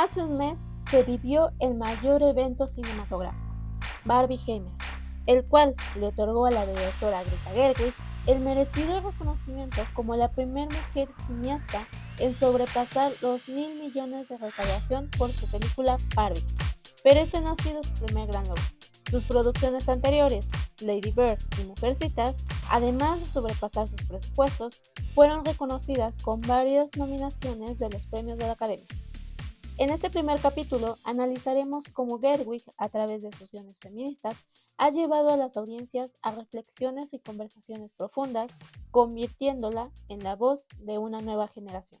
Hace un mes se vivió el mayor evento cinematográfico, Barbie Heimer, el cual le otorgó a la directora Greta Gerwig el merecido reconocimiento como la primera mujer cineasta en sobrepasar los mil millones de recaudación por su película Barbie. Pero este no ha sido su primer gran logro. Sus producciones anteriores, Lady Bird y Mujercitas, además de sobrepasar sus presupuestos, fueron reconocidas con varias nominaciones de los premios de la Academia. En este primer capítulo analizaremos cómo Gerwig, a través de sus guiones feministas, ha llevado a las audiencias a reflexiones y conversaciones profundas, convirtiéndola en la voz de una nueva generación.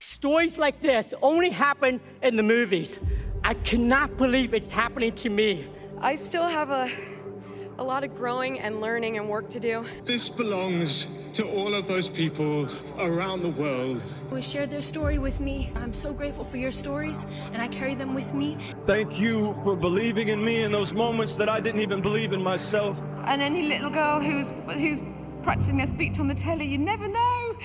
Stories like this only happen in the movies. I cannot believe it's happening to me. I still have a a lot of growing and learning and work to do. This belongs to all of those people around the world who shared their story with me. I'm so grateful for your stories, and I carry them with me. Thank you for believing in me in those moments that I didn't even believe in myself. And any little girl who's who's practicing their speech on the telly, you never know.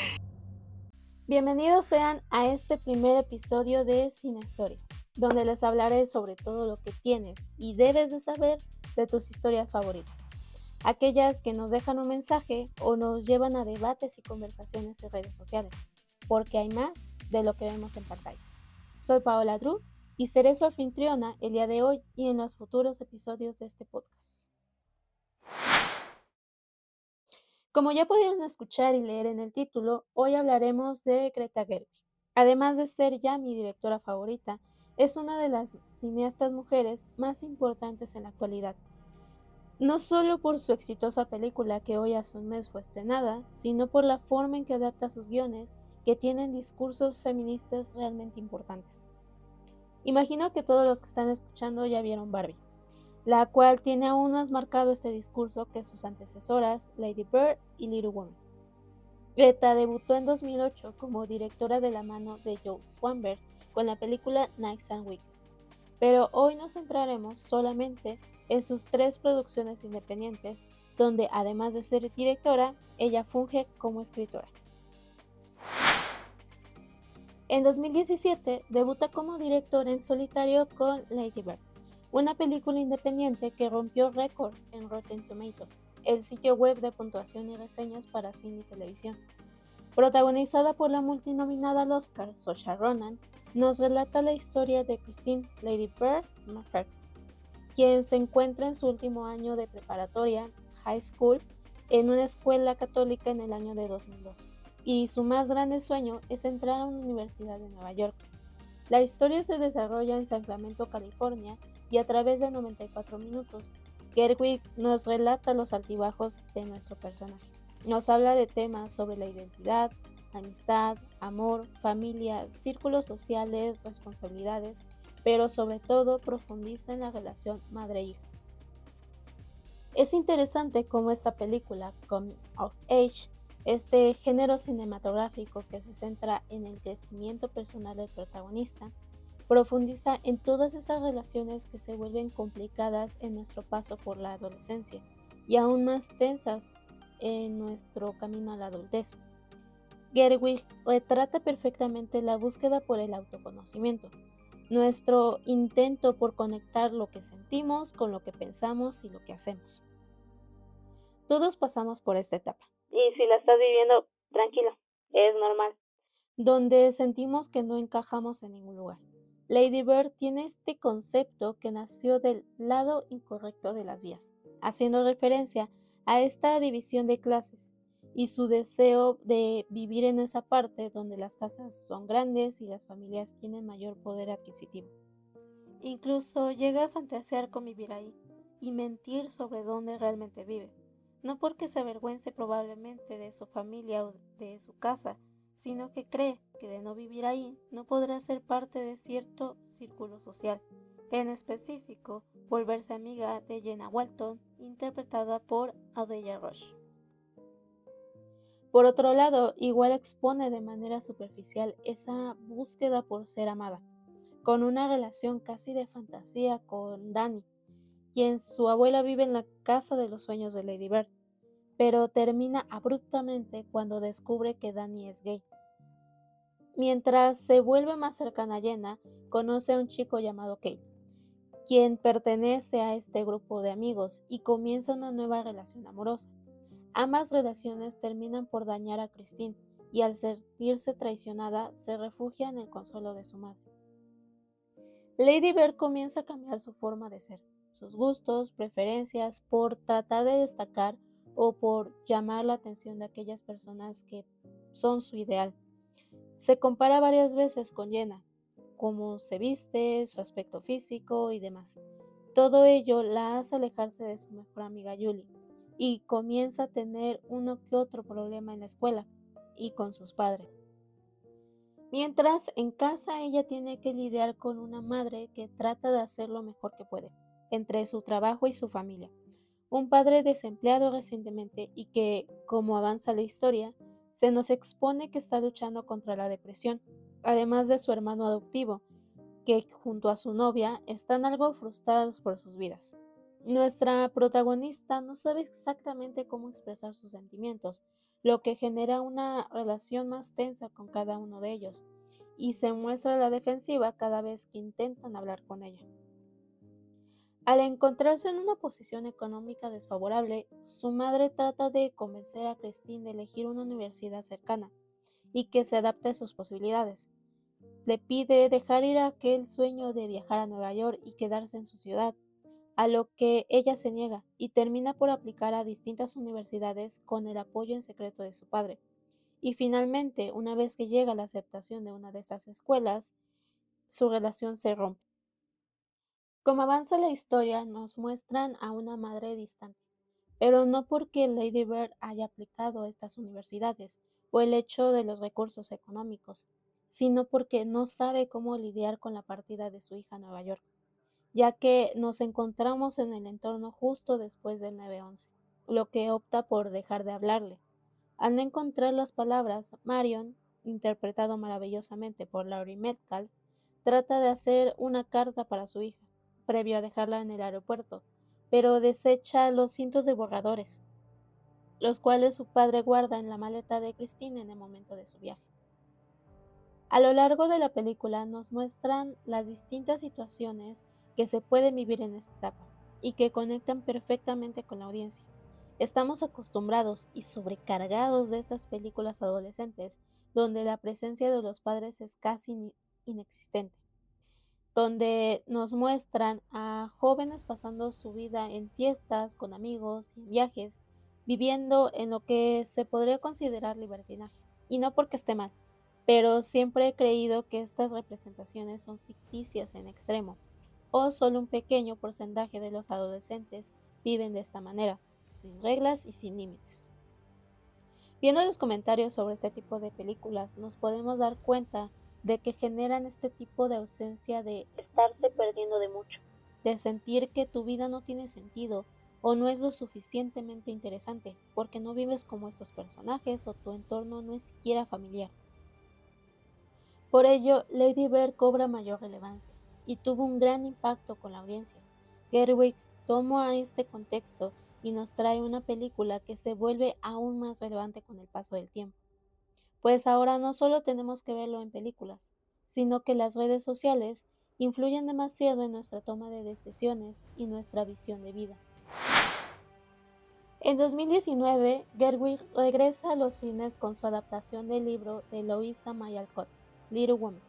Bienvenidos sean a este primer episodio de Cine Historias, donde les hablaré sobre todo lo que tienes y debes de saber de tus historias favoritas, aquellas que nos dejan un mensaje o nos llevan a debates y conversaciones en redes sociales, porque hay más de lo que vemos en pantalla. Soy Paola Drew y seré su anfitriona el día de hoy y en los futuros episodios de este podcast. Como ya pudieron escuchar y leer en el título, hoy hablaremos de Greta Gerwig. Además de ser ya mi directora favorita, es una de las cineastas mujeres más importantes en la actualidad. No solo por su exitosa película que hoy hace un mes fue estrenada, sino por la forma en que adapta sus guiones que tienen discursos feministas realmente importantes. Imagino que todos los que están escuchando ya vieron Barbie, la cual tiene aún más marcado este discurso que sus antecesoras Lady Bird y Little Woman. Greta debutó en 2008 como directora de la mano de Joe Swanberg con la película Nights and Weekends, pero hoy nos centraremos solamente en sus tres producciones independientes, donde además de ser directora, ella funge como escritora. En 2017 debuta como directora en solitario con Lady Bird, una película independiente que rompió récord en Rotten Tomatoes, el sitio web de puntuación y reseñas para cine y televisión. Protagonizada por la multinominada al Oscar, Saoirse Ronan, nos relata la historia de Christine Lady Bird McPherson, quien se encuentra en su último año de preparatoria, high school, en una escuela católica en el año de 2002, y su más grande sueño es entrar a una universidad de Nueva York. La historia se desarrolla en Sacramento, California, y a través de 94 minutos, Gerwig nos relata los altibajos de nuestro personaje. Nos habla de temas sobre la identidad, amistad, amor, familia, círculos sociales, responsabilidades, pero sobre todo profundiza en la relación madre-hija. Es interesante cómo esta película, Coming of Age, este género cinematográfico que se centra en el crecimiento personal del protagonista, profundiza en todas esas relaciones que se vuelven complicadas en nuestro paso por la adolescencia y aún más tensas en nuestro camino a la adultez. Gerwig retrata perfectamente la búsqueda por el autoconocimiento, nuestro intento por conectar lo que sentimos con lo que pensamos y lo que hacemos. Todos pasamos por esta etapa. Y si la estás viviendo, tranquilo, es normal. Donde sentimos que no encajamos en ningún lugar. Lady Bird tiene este concepto que nació del lado incorrecto de las vías, haciendo referencia a esta división de clases y su deseo de vivir en esa parte donde las casas son grandes y las familias tienen mayor poder adquisitivo. Incluso llega a fantasear con vivir ahí y mentir sobre dónde realmente vive, no porque se avergüence probablemente de su familia o de su casa, sino que cree que de no vivir ahí no podrá ser parte de cierto círculo social, en específico volverse amiga de Jenna Walton, interpretada por Adelia Rush. Por otro lado, igual expone de manera superficial esa búsqueda por ser amada, con una relación casi de fantasía con Danny, quien su abuela vive en la casa de los sueños de Lady Bird, pero termina abruptamente cuando descubre que Danny es gay. Mientras se vuelve más cercana a Jenna, conoce a un chico llamado Kate, quien pertenece a este grupo de amigos y comienza una nueva relación amorosa. Ambas relaciones terminan por dañar a Christine y al sentirse traicionada se refugia en el consuelo de su madre. Lady Bird comienza a cambiar su forma de ser, sus gustos, preferencias, por tratar de destacar o por llamar la atención de aquellas personas que son su ideal. Se compara varias veces con Jenna, cómo se viste, su aspecto físico y demás. Todo ello la hace alejarse de su mejor amiga Julie y comienza a tener uno que otro problema en la escuela y con sus padres. Mientras en casa ella tiene que lidiar con una madre que trata de hacer lo mejor que puede, entre su trabajo y su familia. Un padre desempleado recientemente y que, como avanza la historia, se nos expone que está luchando contra la depresión, además de su hermano adoptivo, que junto a su novia están algo frustrados por sus vidas. Nuestra protagonista no sabe exactamente cómo expresar sus sentimientos, lo que genera una relación más tensa con cada uno de ellos, y se muestra la defensiva cada vez que intentan hablar con ella. Al encontrarse en una posición económica desfavorable, su madre trata de convencer a Christine de elegir una universidad cercana y que se adapte a sus posibilidades. Le pide dejar ir aquel sueño de viajar a Nueva York y quedarse en su ciudad, a lo que ella se niega y termina por aplicar a distintas universidades con el apoyo en secreto de su padre. Y finalmente, una vez que llega la aceptación de una de esas escuelas, su relación se rompe. Como avanza la historia, nos muestran a una madre distante, pero no porque Lady Bird haya aplicado a estas universidades o el hecho de los recursos económicos, sino porque no sabe cómo lidiar con la partida de su hija a Nueva York ya que nos encontramos en el entorno justo después del 9-11, lo que opta por dejar de hablarle. Al no encontrar las palabras, Marion, interpretado maravillosamente por Laurie Metcalf, trata de hacer una carta para su hija, previo a dejarla en el aeropuerto, pero desecha los cientos de borradores, los cuales su padre guarda en la maleta de Christine en el momento de su viaje. A lo largo de la película nos muestran las distintas situaciones que se pueden vivir en esta etapa y que conectan perfectamente con la audiencia. Estamos acostumbrados y sobrecargados de estas películas adolescentes donde la presencia de los padres es casi inexistente, donde nos muestran a jóvenes pasando su vida en fiestas, con amigos en viajes, viviendo en lo que se podría considerar libertinaje. Y no porque esté mal, pero siempre he creído que estas representaciones son ficticias en extremo o solo un pequeño porcentaje de los adolescentes viven de esta manera, sin reglas y sin límites. Viendo los comentarios sobre este tipo de películas, nos podemos dar cuenta de que generan este tipo de ausencia de estarse perdiendo de mucho, de sentir que tu vida no tiene sentido o no es lo suficientemente interesante, porque no vives como estos personajes o tu entorno no es siquiera familiar. Por ello, Lady Bird cobra mayor relevancia y tuvo un gran impacto con la audiencia. Gerwig toma este contexto y nos trae una película que se vuelve aún más relevante con el paso del tiempo. Pues ahora no solo tenemos que verlo en películas, sino que las redes sociales influyen demasiado en nuestra toma de decisiones y nuestra visión de vida. En 2019, Gerwig regresa a los cines con su adaptación del libro de Louisa May Alcott, Little Woman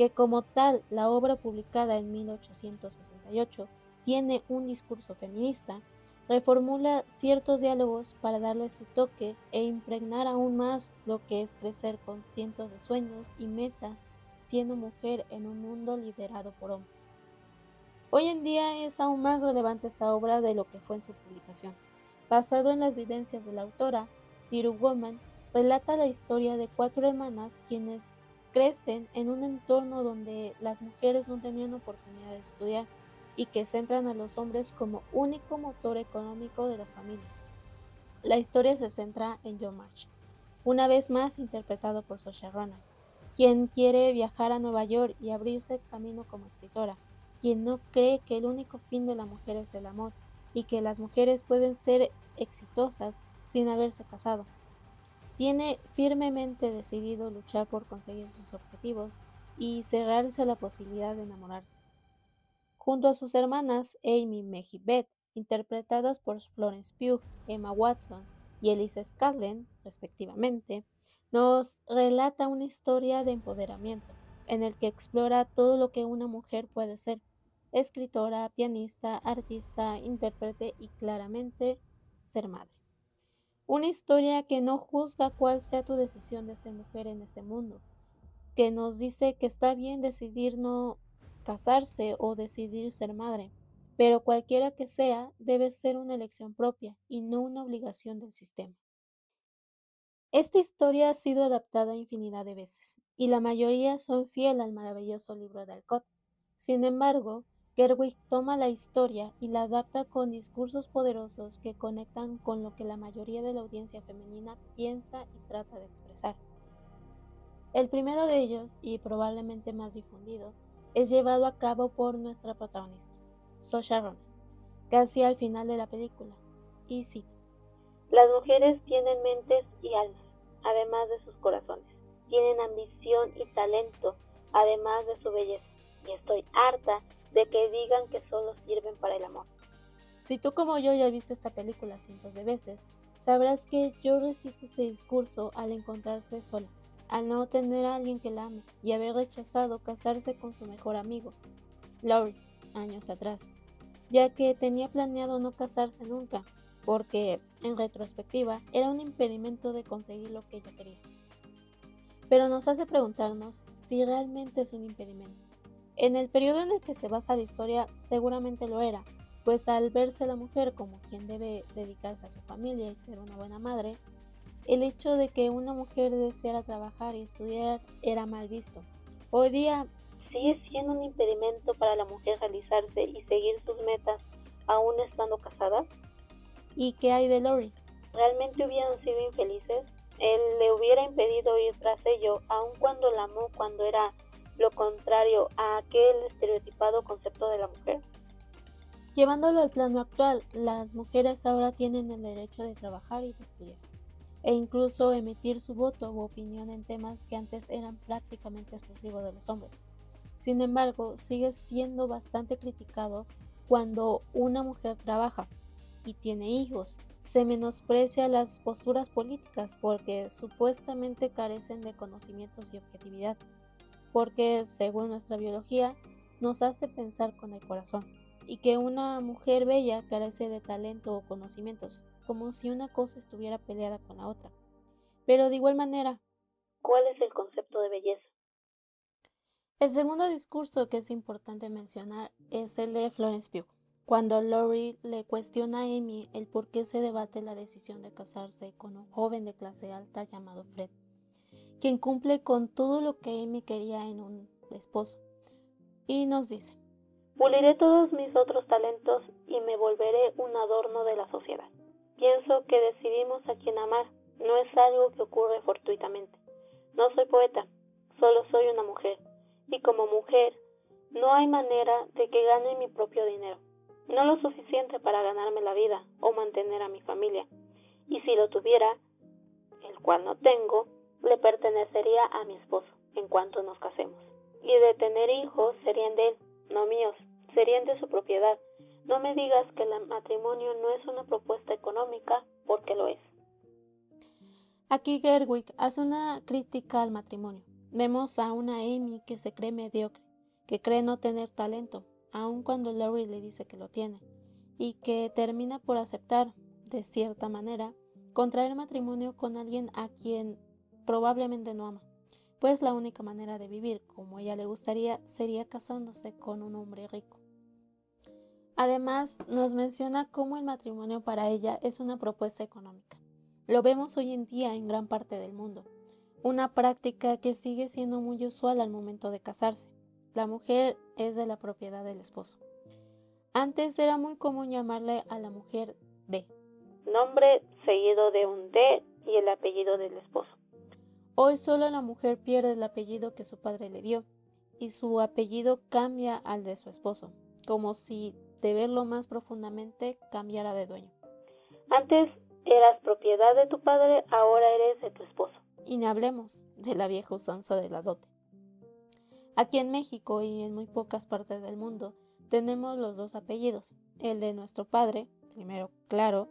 que como tal la obra publicada en 1868 tiene un discurso feminista, reformula ciertos diálogos para darle su toque e impregnar aún más lo que es crecer con cientos de sueños y metas siendo mujer en un mundo liderado por hombres. Hoy en día es aún más relevante esta obra de lo que fue en su publicación. Basado en las vivencias de la autora, Tiru Woman relata la historia de cuatro hermanas quienes crecen en un entorno donde las mujeres no tenían oportunidad de estudiar y que centran a los hombres como único motor económico de las familias. La historia se centra en Joe March, una vez más interpretado por Saoirse Ronan, quien quiere viajar a Nueva York y abrirse camino como escritora, quien no cree que el único fin de la mujer es el amor y que las mujeres pueden ser exitosas sin haberse casado. Tiene firmemente decidido luchar por conseguir sus objetivos y cerrarse la posibilidad de enamorarse. Junto a sus hermanas Amy Beth, interpretadas por Florence Pugh, Emma Watson y Elisa Scanlon, respectivamente, nos relata una historia de empoderamiento, en el que explora todo lo que una mujer puede ser, escritora, pianista, artista, intérprete y claramente ser madre. Una historia que no juzga cuál sea tu decisión de ser mujer en este mundo, que nos dice que está bien decidir no casarse o decidir ser madre, pero cualquiera que sea debe ser una elección propia y no una obligación del sistema. Esta historia ha sido adaptada infinidad de veces, y la mayoría son fiel al maravilloso libro de Alcott. Sin embargo, Gerwig toma la historia y la adapta con discursos poderosos que conectan con lo que la mayoría de la audiencia femenina piensa y trata de expresar. El primero de ellos, y probablemente más difundido, es llevado a cabo por nuestra protagonista, Sosha Ronan, casi al final de la película, y cito. Las mujeres tienen mentes y almas, además de sus corazones. Tienen ambición y talento, además de su belleza. Y estoy harta de que digan que solo sirven para el amor. Si tú como yo ya viste esta película cientos de veces, sabrás que yo recito este discurso al encontrarse sola, al no tener a alguien que la ame y haber rechazado casarse con su mejor amigo, Laurie, años atrás, ya que tenía planeado no casarse nunca, porque, en retrospectiva, era un impedimento de conseguir lo que ella quería. Pero nos hace preguntarnos si realmente es un impedimento. En el periodo en el que se basa la historia, seguramente lo era, pues al verse la mujer como quien debe dedicarse a su familia y ser una buena madre, el hecho de que una mujer deseara trabajar y estudiar era mal visto. Hoy día sigue siendo un impedimento para la mujer realizarse y seguir sus metas aún estando casada. ¿Y qué hay de Lori? ¿Realmente hubieran sido infelices? Él le hubiera impedido ir tras ello, aun cuando la amó cuando era lo contrario a aquel estereotipado concepto de la mujer. Llevándolo al plano actual, las mujeres ahora tienen el derecho de trabajar y de estudiar, e incluso emitir su voto u opinión en temas que antes eran prácticamente exclusivos de los hombres. Sin embargo, sigue siendo bastante criticado cuando una mujer trabaja, y tiene hijos. Se menosprecia las posturas políticas porque supuestamente carecen de conocimientos y objetividad, porque según nuestra biología nos hace pensar con el corazón, y que una mujer bella carece de talento o conocimientos, como si una cosa estuviera peleada con la otra. Pero de igual manera, ¿cuál es el concepto de belleza? El segundo discurso que es importante mencionar es el de Florence Pugh cuando Laurie le cuestiona a Amy el por qué se debate la decisión de casarse con un joven de clase alta llamado Fred, quien cumple con todo lo que Amy quería en un esposo. Y nos dice, Puliré todos mis otros talentos y me volveré un adorno de la sociedad. Pienso que decidimos a quien amar, no es algo que ocurre fortuitamente. No soy poeta, solo soy una mujer, y como mujer no hay manera de que gane mi propio dinero no lo suficiente para ganarme la vida o mantener a mi familia. Y si lo tuviera, el cual no tengo, le pertenecería a mi esposo en cuanto nos casemos. Y de tener hijos serían de él, no míos, serían de su propiedad. No me digas que el matrimonio no es una propuesta económica, porque lo es. Aquí Gerwig hace una crítica al matrimonio. Vemos a una Amy que se cree mediocre, que cree no tener talento, aun cuando Laurie le dice que lo tiene, y que termina por aceptar, de cierta manera, contraer matrimonio con alguien a quien probablemente no ama, pues la única manera de vivir como ella le gustaría sería casándose con un hombre rico. Además, nos menciona cómo el matrimonio para ella es una propuesta económica. Lo vemos hoy en día en gran parte del mundo, una práctica que sigue siendo muy usual al momento de casarse. La mujer es de la propiedad del esposo. Antes era muy común llamarle a la mujer D. Nombre seguido de un D y el apellido del esposo. Hoy solo la mujer pierde el apellido que su padre le dio y su apellido cambia al de su esposo, como si de verlo más profundamente cambiara de dueño. Antes Eras propiedad de tu padre, ahora eres de tu esposo. Y ni hablemos de la vieja usanza de la dote. Aquí en México y en muy pocas partes del mundo tenemos los dos apellidos, el de nuestro padre, primero claro,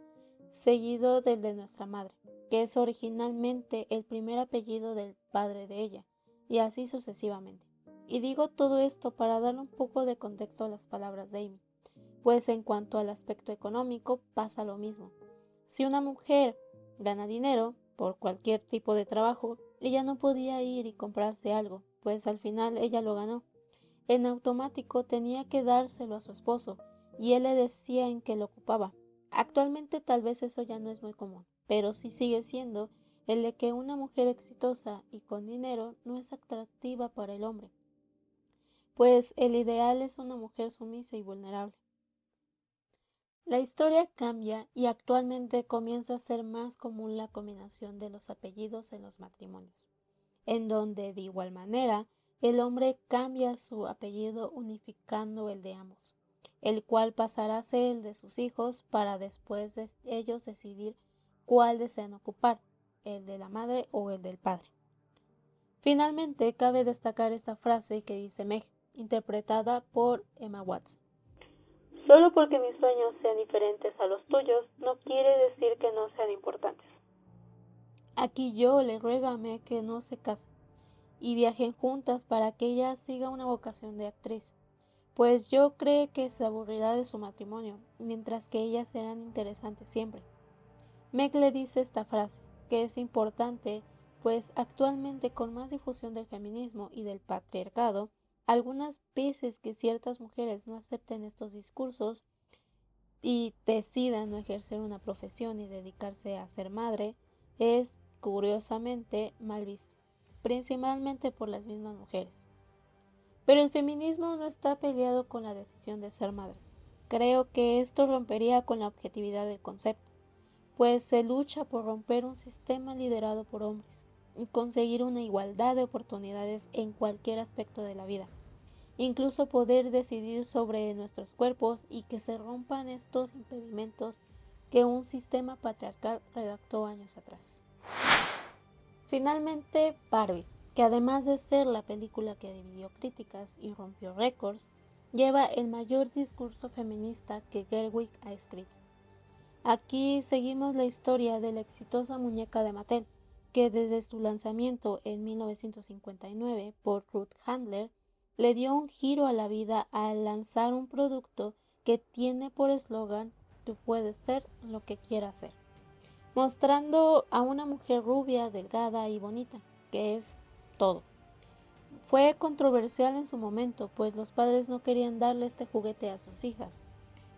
seguido del de nuestra madre, que es originalmente el primer apellido del padre de ella, y así sucesivamente. Y digo todo esto para darle un poco de contexto a las palabras de Amy, pues en cuanto al aspecto económico pasa lo mismo. Si una mujer gana dinero por cualquier tipo de trabajo, ella no podía ir y comprarse algo, pues al final ella lo ganó. En automático tenía que dárselo a su esposo, y él le decía en que lo ocupaba. Actualmente tal vez eso ya no es muy común, pero sí sigue siendo el de que una mujer exitosa y con dinero no es atractiva para el hombre, pues el ideal es una mujer sumisa y vulnerable. La historia cambia y actualmente comienza a ser más común la combinación de los apellidos en los matrimonios, en donde de igual manera el hombre cambia su apellido unificando el de ambos, el cual pasará a ser el de sus hijos para después de ellos decidir cuál desean ocupar, el de la madre o el del padre. Finalmente, cabe destacar esta frase que dice Meg, interpretada por Emma Watts. Solo porque mis sueños sean diferentes a los tuyos no quiere decir que no sean importantes. Aquí yo le ruego a Meg que no se case y viajen juntas para que ella siga una vocación de actriz, pues yo creo que se aburrirá de su matrimonio, mientras que ellas serán interesantes siempre. Meg le dice esta frase, que es importante, pues actualmente con más difusión del feminismo y del patriarcado, algunas veces que ciertas mujeres no acepten estos discursos y decidan no ejercer una profesión y dedicarse a ser madre, es curiosamente mal visto, principalmente por las mismas mujeres. Pero el feminismo no está peleado con la decisión de ser madres. Creo que esto rompería con la objetividad del concepto pues se lucha por romper un sistema liderado por hombres y conseguir una igualdad de oportunidades en cualquier aspecto de la vida, incluso poder decidir sobre nuestros cuerpos y que se rompan estos impedimentos que un sistema patriarcal redactó años atrás. Finalmente, Barbie, que además de ser la película que dividió críticas y rompió récords, lleva el mayor discurso feminista que Gerwig ha escrito. Aquí seguimos la historia de la exitosa muñeca de Mattel, que desde su lanzamiento en 1959 por Ruth Handler, le dio un giro a la vida al lanzar un producto que tiene por eslogan Tú puedes ser lo que quieras ser, mostrando a una mujer rubia, delgada y bonita, que es todo. Fue controversial en su momento, pues los padres no querían darle este juguete a sus hijas,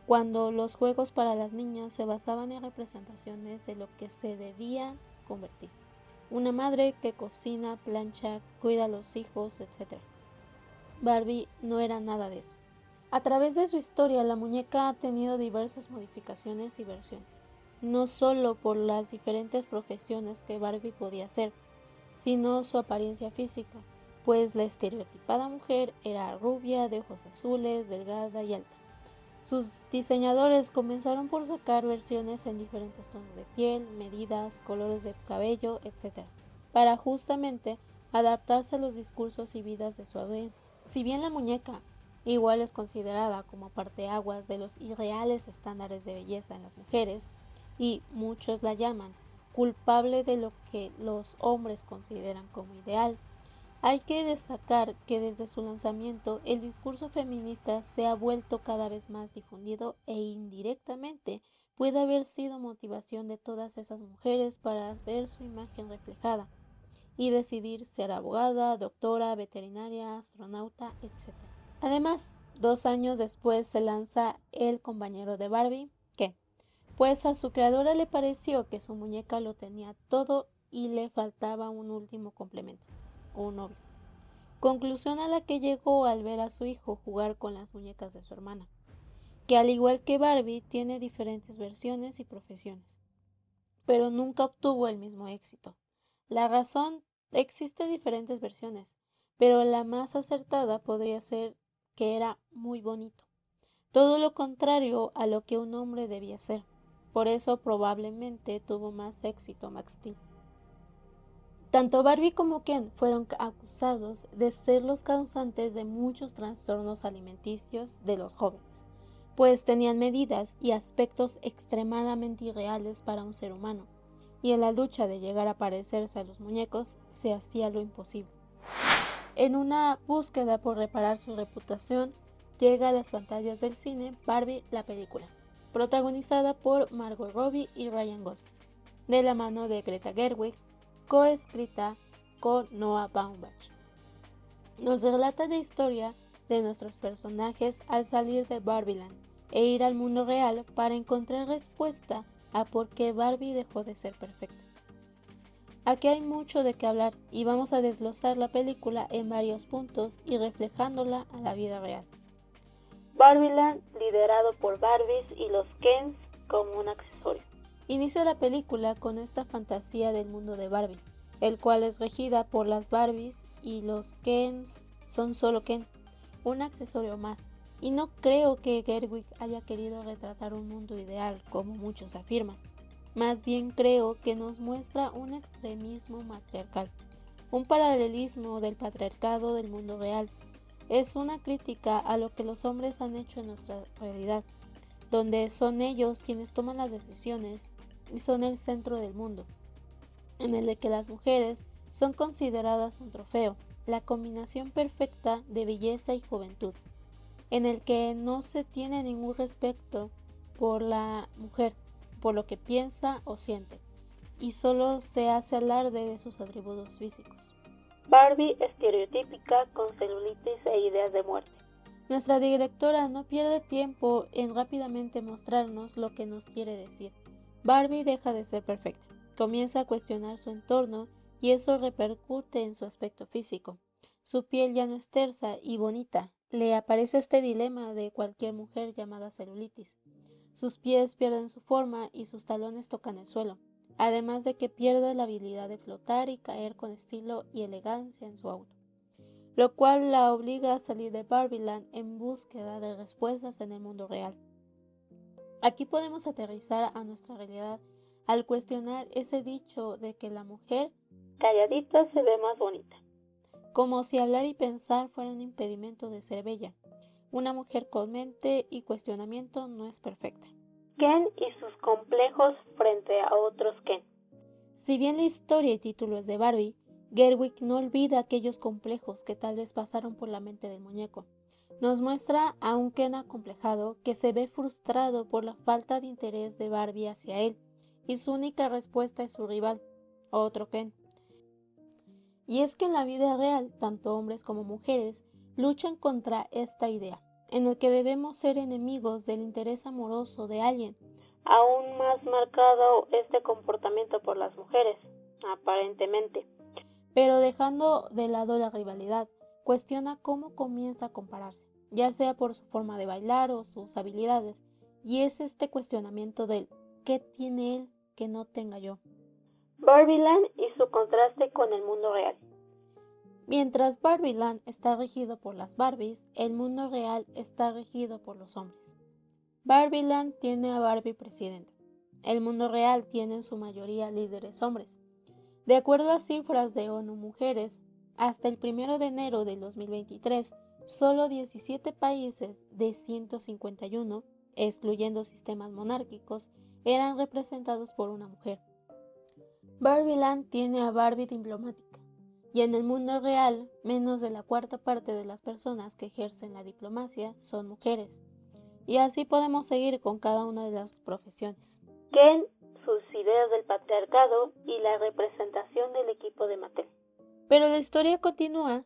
cuando los juegos para las niñas se basaban en representaciones de lo que se debían convertir. Una madre que cocina, plancha, cuida a los hijos, etc. Barbie no era nada de eso. A través de su historia, la muñeca ha tenido diversas modificaciones y versiones, no solo por las diferentes profesiones que Barbie podía hacer, sino su apariencia física, pues la estereotipada mujer era rubia, de ojos azules, delgada y alta. Sus diseñadores comenzaron por sacar versiones en diferentes tonos de piel, medidas, colores de cabello, etc., para justamente adaptarse a los discursos y vidas de su audiencia. Si bien la muñeca igual es considerada como parteaguas de los irreales estándares de belleza en las mujeres, y muchos la llaman culpable de lo que los hombres consideran como ideal, hay que destacar que desde su lanzamiento el discurso feminista se ha vuelto cada vez más difundido e indirectamente puede haber sido motivación de todas esas mujeres para ver su imagen reflejada y decidir ser abogada, doctora, veterinaria, astronauta, etc. Además, dos años después se lanza El compañero de Barbie, pues a su creadora le pareció que su muñeca lo tenía todo y le faltaba un último complemento un novio. Conclusión a la que llegó al ver a su hijo jugar con las muñecas de su hermana, que al igual que Barbie tiene diferentes versiones y profesiones, pero nunca obtuvo el mismo éxito. La razón existe diferentes versiones, pero la más acertada podría ser que era muy bonito, todo lo contrario a lo que un hombre debía ser. Por eso probablemente tuvo más éxito Max Steel. Tanto Barbie como Ken fueron acusados de ser los causantes de muchos trastornos alimenticios de los jóvenes, pues tenían medidas y aspectos extremadamente irreales para un ser humano, y en la lucha de llegar a parecerse a los muñecos se hacía lo imposible. En una búsqueda por reparar su reputación, llega a las pantallas del cine Barbie la película, protagonizada por Margot Robbie y Ryan Gosling, de la mano de Greta Gerwig, coescrita con Noah Baumbach. Nos relata la historia de nuestros personajes al salir de Barbieland e ir al mundo real para encontrar respuesta a por qué Barbie dejó de ser perfecta. Aquí hay mucho de qué hablar y vamos a desglosar la película en varios puntos y reflejándola a la vida real. Barbieland liderado por Barbies y los Kens como un accesorio. Inicia la película con esta fantasía del mundo de Barbie, el cual es regida por las Barbies y los Kens son solo Ken, un accesorio más. Y no creo que Gerwig haya querido retratar un mundo ideal, como muchos afirman. Más bien creo que nos muestra un extremismo matriarcal, un paralelismo del patriarcado del mundo real. Es una crítica a lo que los hombres han hecho en nuestra realidad, donde son ellos quienes toman las decisiones y son el centro del mundo, en el de que las mujeres son consideradas un trofeo, la combinación perfecta de belleza y juventud, en el que no se tiene ningún respeto por la mujer, por lo que piensa o siente, y solo se hace alarde de sus atributos físicos. Barbie estereotípica con celulitis e ideas de muerte. Nuestra directora no pierde tiempo en rápidamente mostrarnos lo que nos quiere decir. Barbie deja de ser perfecta, comienza a cuestionar su entorno y eso repercute en su aspecto físico. Su piel ya no es tersa y bonita, le aparece este dilema de cualquier mujer llamada celulitis. Sus pies pierden su forma y sus talones tocan el suelo, además de que pierde la habilidad de flotar y caer con estilo y elegancia en su auto, lo cual la obliga a salir de Barbieland en búsqueda de respuestas en el mundo real. Aquí podemos aterrizar a nuestra realidad al cuestionar ese dicho de que la mujer calladita se ve más bonita. Como si hablar y pensar fuera un impedimento de ser bella. Una mujer con mente y cuestionamiento no es perfecta. Ken y sus complejos frente a otros Ken. Si bien la historia y título es de Barbie, Gerwig no olvida aquellos complejos que tal vez pasaron por la mente del muñeco. Nos muestra a un Ken acomplejado que se ve frustrado por la falta de interés de Barbie hacia él, y su única respuesta es su rival, otro Ken. Y es que en la vida real, tanto hombres como mujeres luchan contra esta idea, en el que debemos ser enemigos del interés amoroso de alguien. Aún más marcado este comportamiento por las mujeres, aparentemente. Pero dejando de lado la rivalidad, cuestiona cómo comienza a compararse ya sea por su forma de bailar o sus habilidades, y es este cuestionamiento del ¿qué tiene él que no tenga yo? Barbieland y su contraste con el mundo real. Mientras Barbieland está regido por las Barbies, el mundo real está regido por los hombres. Barbieland tiene a Barbie presidenta. El mundo real tiene en su mayoría líderes hombres. De acuerdo a cifras de ONU Mujeres, hasta el 1 de enero del 2023, Solo 17 países de 151, excluyendo sistemas monárquicos, eran representados por una mujer. Barbieland tiene a Barbie diplomática, y en el mundo real, menos de la cuarta parte de las personas que ejercen la diplomacia son mujeres. Y así podemos seguir con cada una de las profesiones. Ken, sus ideas del patriarcado y la representación del equipo de Mattel. Pero la historia continúa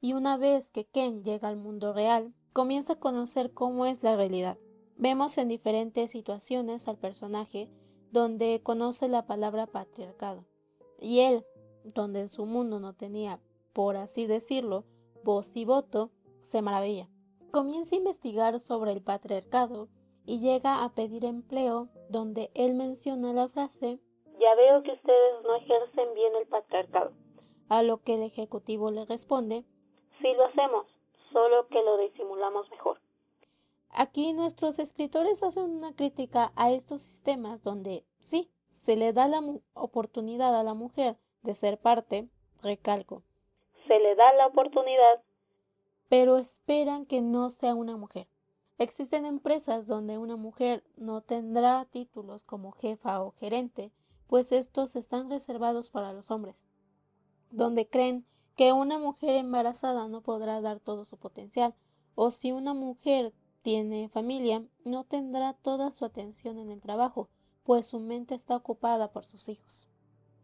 y una vez que Ken llega al mundo real, comienza a conocer cómo es la realidad. Vemos en diferentes situaciones al personaje donde conoce la palabra patriarcado, y él, donde en su mundo no tenía, por así decirlo, voz y voto, se maravilla. Comienza a investigar sobre el patriarcado y llega a pedir empleo donde él menciona la frase Ya veo que ustedes no ejercen bien el patriarcado. A lo que el ejecutivo le responde Sí lo hacemos, solo que lo disimulamos mejor. Aquí nuestros escritores hacen una crítica a estos sistemas donde sí, se le da la oportunidad a la mujer de ser parte, recalco, se le da la oportunidad, pero esperan que no sea una mujer. Existen empresas donde una mujer no tendrá títulos como jefa o gerente, pues estos están reservados para los hombres, donde creen que una mujer embarazada no podrá dar todo su potencial, o si una mujer tiene familia, no tendrá toda su atención en el trabajo, pues su mente está ocupada por sus hijos.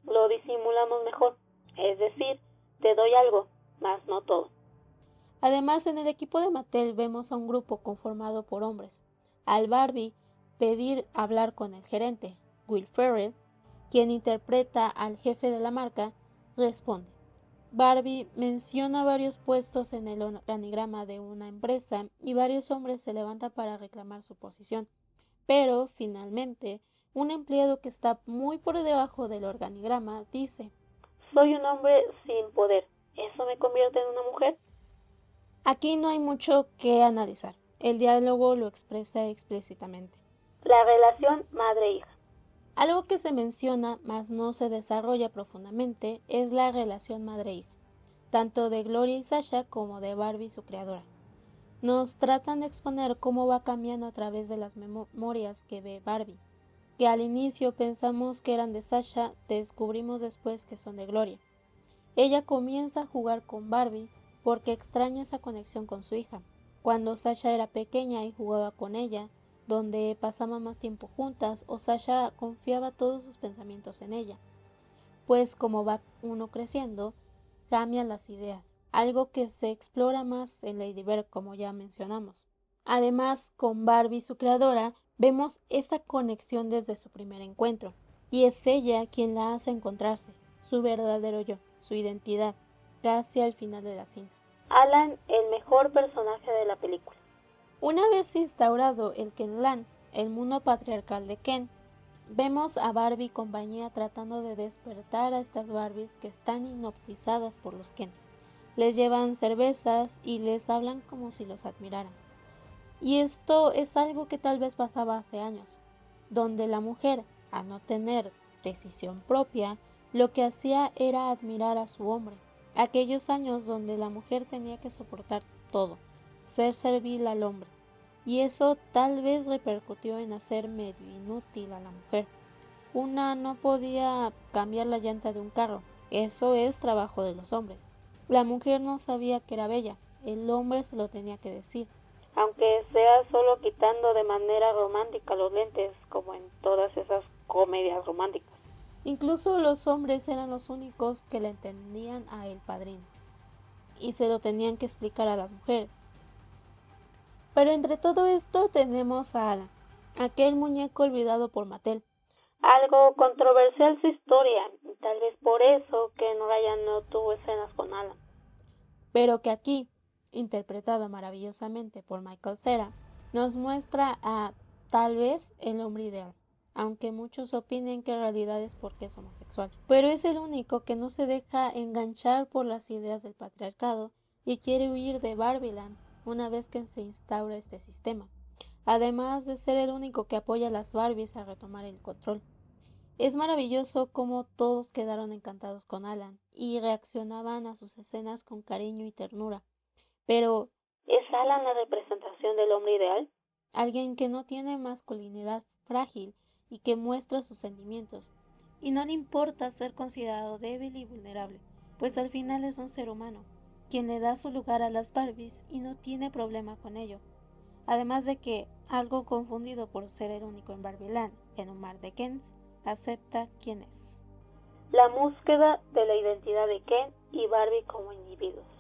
Lo disimulamos mejor, es decir, te doy algo, mas no todo. Además, en el equipo de Mattel vemos a un grupo conformado por hombres. Al Barbie pedir hablar con el gerente, Will Ferrell, quien interpreta al jefe de la marca, responde. Barbie menciona varios puestos en el organigrama de una empresa y varios hombres se levantan para reclamar su posición. Pero, finalmente, un empleado que está muy por debajo del organigrama dice, Soy un hombre sin poder. ¿Eso me convierte en una mujer? Aquí no hay mucho que analizar. El diálogo lo expresa explícitamente. La relación madre-hija. Algo que se menciona, mas no se desarrolla profundamente, es la relación madre-hija, tanto de Gloria y Sasha como de Barbie, su creadora. Nos tratan de exponer cómo va cambiando a través de las memorias que ve Barbie, que al inicio pensamos que eran de Sasha, descubrimos después que son de Gloria. Ella comienza a jugar con Barbie porque extraña esa conexión con su hija. Cuando Sasha era pequeña y jugaba con ella, donde pasaba más tiempo juntas o Sasha confiaba todos sus pensamientos en ella. Pues como va uno creciendo, cambian las ideas, algo que se explora más en Lady Bird como ya mencionamos. Además, con Barbie, su creadora, vemos esa conexión desde su primer encuentro, y es ella quien la hace encontrarse, su verdadero yo, su identidad, casi al final de la cinta. Alan, el mejor personaje de la película. Una vez instaurado el Kenland, el mundo patriarcal de Ken, vemos a Barbie y compañía tratando de despertar a estas Barbies que están hipnotizadas por los Ken. Les llevan cervezas y les hablan como si los admiraran. Y esto es algo que tal vez pasaba hace años, donde la mujer, a no tener decisión propia, lo que hacía era admirar a su hombre, aquellos años donde la mujer tenía que soportar todo, ser servil al hombre, y eso tal vez repercutió en hacer medio inútil a la mujer. Una no podía cambiar la llanta de un carro, eso es trabajo de los hombres. La mujer no sabía que era bella, el hombre se lo tenía que decir. Aunque sea solo quitando de manera romántica los lentes, como en todas esas comedias románticas. Incluso los hombres eran los únicos que le entendían a el padrino y se lo tenían que explicar a las mujeres. Pero entre todo esto tenemos a Alan, aquel muñeco olvidado por Mattel. Algo controversial su historia, y tal vez por eso que Ryan no tuvo escenas con Alan. Pero que aquí, interpretado maravillosamente por Michael Cera, nos muestra a tal vez el hombre ideal aunque muchos opinen que en realidad es porque es homosexual. Pero es el único que no se deja enganchar por las ideas del patriarcado y quiere huir de Barbiland una vez que se instaura este sistema, además de ser el único que apoya a las Barbies a retomar el control. Es maravilloso cómo todos quedaron encantados con Alan y reaccionaban a sus escenas con cariño y ternura. Pero ¿es Alan la representación del hombre ideal? Alguien que no tiene masculinidad frágil y que muestra sus sentimientos, y no le importa ser considerado débil y vulnerable, pues al final es un ser humano, quien le da su lugar a las Barbies y no tiene problema con ello. Además de que, algo confundido por ser el único en Barbieland en un mar de Kens, acepta quién es. La búsqueda de la identidad de Ken y Barbie como individuos.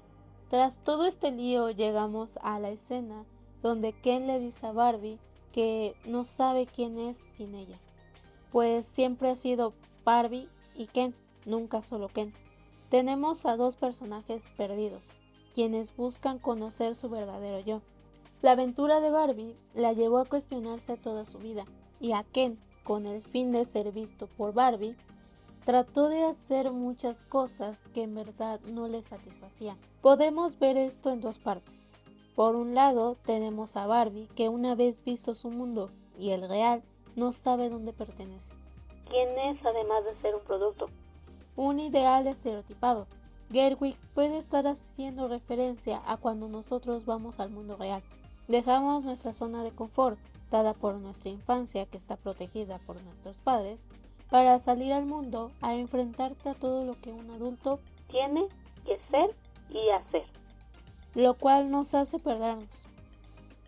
Tras todo este lío llegamos a la escena donde Ken le dice a Barbie que no sabe quién es sin ella, pues siempre ha sido Barbie y Ken, nunca solo Ken. Tenemos a dos personajes perdidos, quienes buscan conocer su verdadero yo. La aventura de Barbie la llevó a cuestionarse toda su vida, y a Ken, con el fin de ser visto por Barbie, trató de hacer muchas cosas que en verdad no le satisfacían. Podemos ver esto en dos partes. Por un lado tenemos a Barbie que una vez visto su mundo y el real no sabe dónde pertenece. ¿Quién es además de ser un producto? Un ideal estereotipado. Gerwig puede estar haciendo referencia a cuando nosotros vamos al mundo real. Dejamos nuestra zona de confort, dada por nuestra infancia que está protegida por nuestros padres, para salir al mundo a enfrentarte a todo lo que un adulto tiene que ser y hacer. Lo cual nos hace perdernos.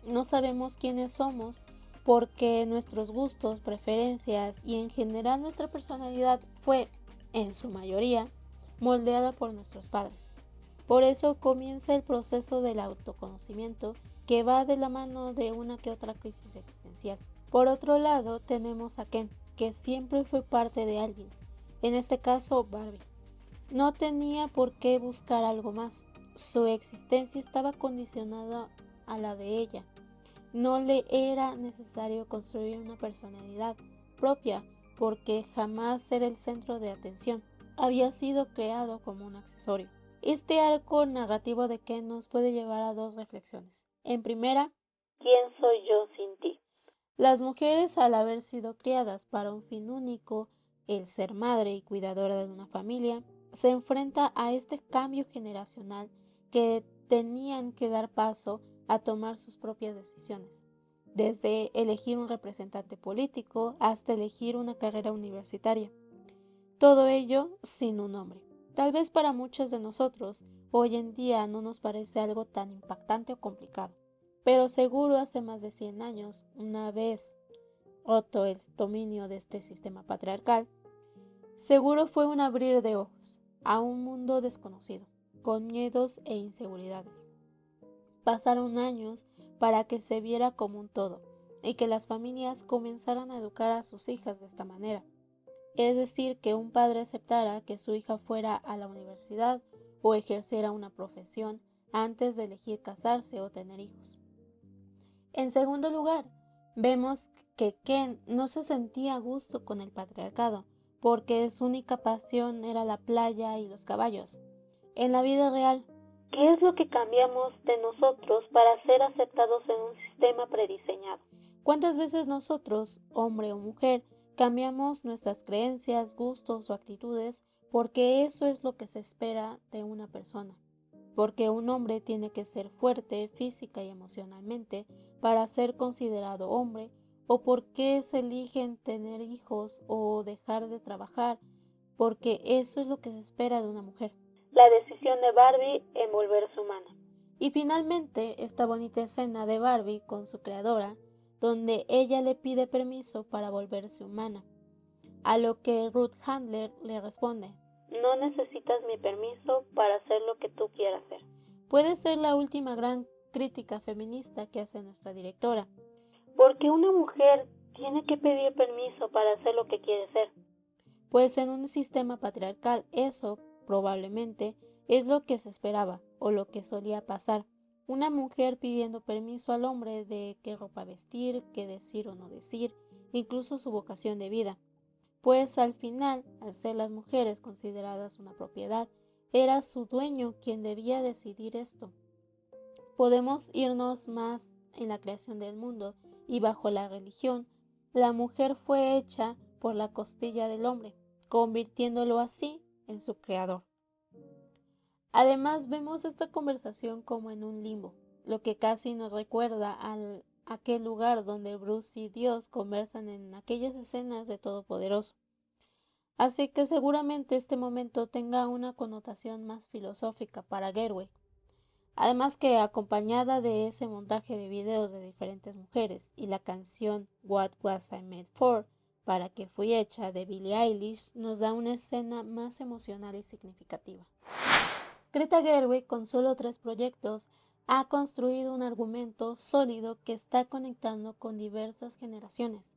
No sabemos quiénes somos porque nuestros gustos, preferencias y en general nuestra personalidad fue, en su mayoría, moldeada por nuestros padres. Por eso comienza el proceso del autoconocimiento que va de la mano de una que otra crisis existencial. Por otro lado, tenemos a Ken, que siempre fue parte de alguien, en este caso Barbie. No tenía por qué buscar algo más, su existencia estaba condicionada a la de ella. No le era necesario construir una personalidad propia porque jamás era el centro de atención. Había sido creado como un accesorio. Este arco narrativo de Ken nos puede llevar a dos reflexiones. En primera, ¿quién soy yo sin ti? Las mujeres, al haber sido criadas para un fin único, el ser madre y cuidadora de una familia, se enfrenta a este cambio generacional que tenían que dar paso a tomar sus propias decisiones, desde elegir un representante político hasta elegir una carrera universitaria. Todo ello sin un nombre. Tal vez para muchos de nosotros hoy en día no nos parece algo tan impactante o complicado. Pero seguro hace más de 100 años, una vez roto el dominio de este sistema patriarcal, seguro fue un abrir de ojos a un mundo desconocido, con miedos e inseguridades. Pasaron años para que se viera como un todo y que las familias comenzaran a educar a sus hijas de esta manera. Es decir, que un padre aceptara que su hija fuera a la universidad o ejerciera una profesión antes de elegir casarse o tener hijos. En segundo lugar, vemos que Ken no se sentía a gusto con el patriarcado, porque su única pasión era la playa y los caballos. En la vida real, ¿qué es lo que cambiamos de nosotros para ser aceptados en un sistema prediseñado? ¿Cuántas veces nosotros, hombre o mujer, cambiamos nuestras creencias, gustos o actitudes porque eso es lo que se espera de una persona? Porque un hombre tiene que ser fuerte física y emocionalmente para ser considerado hombre o por qué se eligen tener hijos o dejar de trabajar, porque eso es lo que se espera de una mujer. La decisión de Barbie en volverse humana. Y finalmente esta bonita escena de Barbie con su creadora, donde ella le pide permiso para volverse humana, a lo que Ruth Handler le responde, no necesitas mi permiso para hacer lo que tú quieras hacer. Puede ser la última gran crítica feminista que hace nuestra directora. Porque una mujer tiene que pedir permiso para hacer lo que quiere ser. Pues en un sistema patriarcal eso, probablemente, es lo que se esperaba o lo que solía pasar. Una mujer pidiendo permiso al hombre de qué ropa vestir, qué decir o no decir, incluso su vocación de vida. Pues al final, al ser las mujeres consideradas una propiedad, era su dueño quien debía decidir esto. Podemos irnos más en la creación del mundo y bajo la religión, la mujer fue hecha por la costilla del hombre, convirtiéndolo así en su creador. Además vemos esta conversación como en un limbo, lo que casi nos recuerda al aquel lugar donde Bruce y Dios conversan en aquellas escenas de Todopoderoso. Así que seguramente este momento tenga una connotación más filosófica para Gerwig. Además que acompañada de ese montaje de videos de diferentes mujeres y la canción What Was I Made For, para que fui hecha de Billie Eilish, nos da una escena más emocional y significativa. Greta Gerwig, con solo tres proyectos, ha construido un argumento sólido que está conectando con diversas generaciones.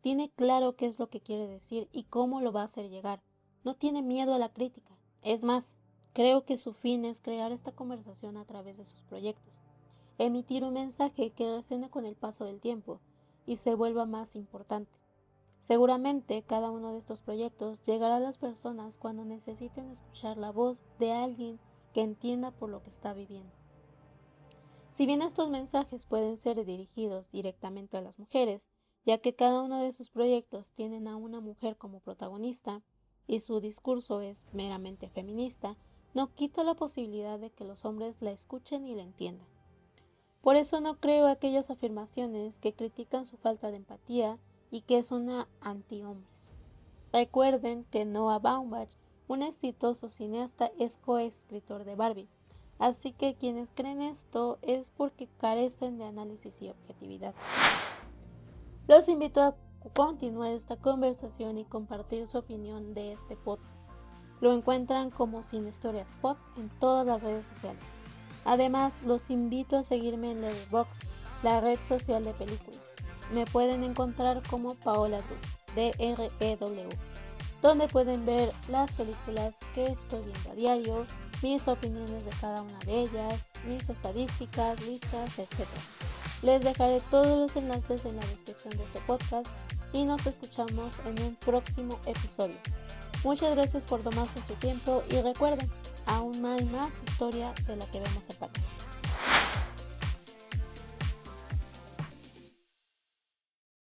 Tiene claro qué es lo que quiere decir y cómo lo va a hacer llegar. No tiene miedo a la crítica. Es más, Creo que su fin es crear esta conversación a través de sus proyectos, emitir un mensaje que resuene con el paso del tiempo y se vuelva más importante. Seguramente cada uno de estos proyectos llegará a las personas cuando necesiten escuchar la voz de alguien que entienda por lo que está viviendo. Si bien estos mensajes pueden ser dirigidos directamente a las mujeres, ya que cada uno de sus proyectos tienen a una mujer como protagonista y su discurso es meramente feminista, no quita la posibilidad de que los hombres la escuchen y la entiendan. Por eso no creo aquellas afirmaciones que critican su falta de empatía y que es una anti-hombres. Recuerden que Noah Baumbach, un exitoso cineasta, es coescritor de Barbie, así que quienes creen esto es porque carecen de análisis y objetividad. Los invito a continuar esta conversación y compartir su opinión de este podcast. Lo encuentran como Sin Historias Pod en todas las redes sociales. Además, los invito a seguirme en Letterboxd, la red social de películas. Me pueden encontrar como Paola D-R-E-W, donde pueden ver las películas que estoy viendo a diario, mis opiniones de cada una de ellas, mis estadísticas, listas, etc. Les dejaré todos los enlaces en la descripción de este podcast y nos escuchamos en un próximo episodio. Muchas gracias por tomarse su tiempo y recuerden, aún hay más historia de la que vemos a partir.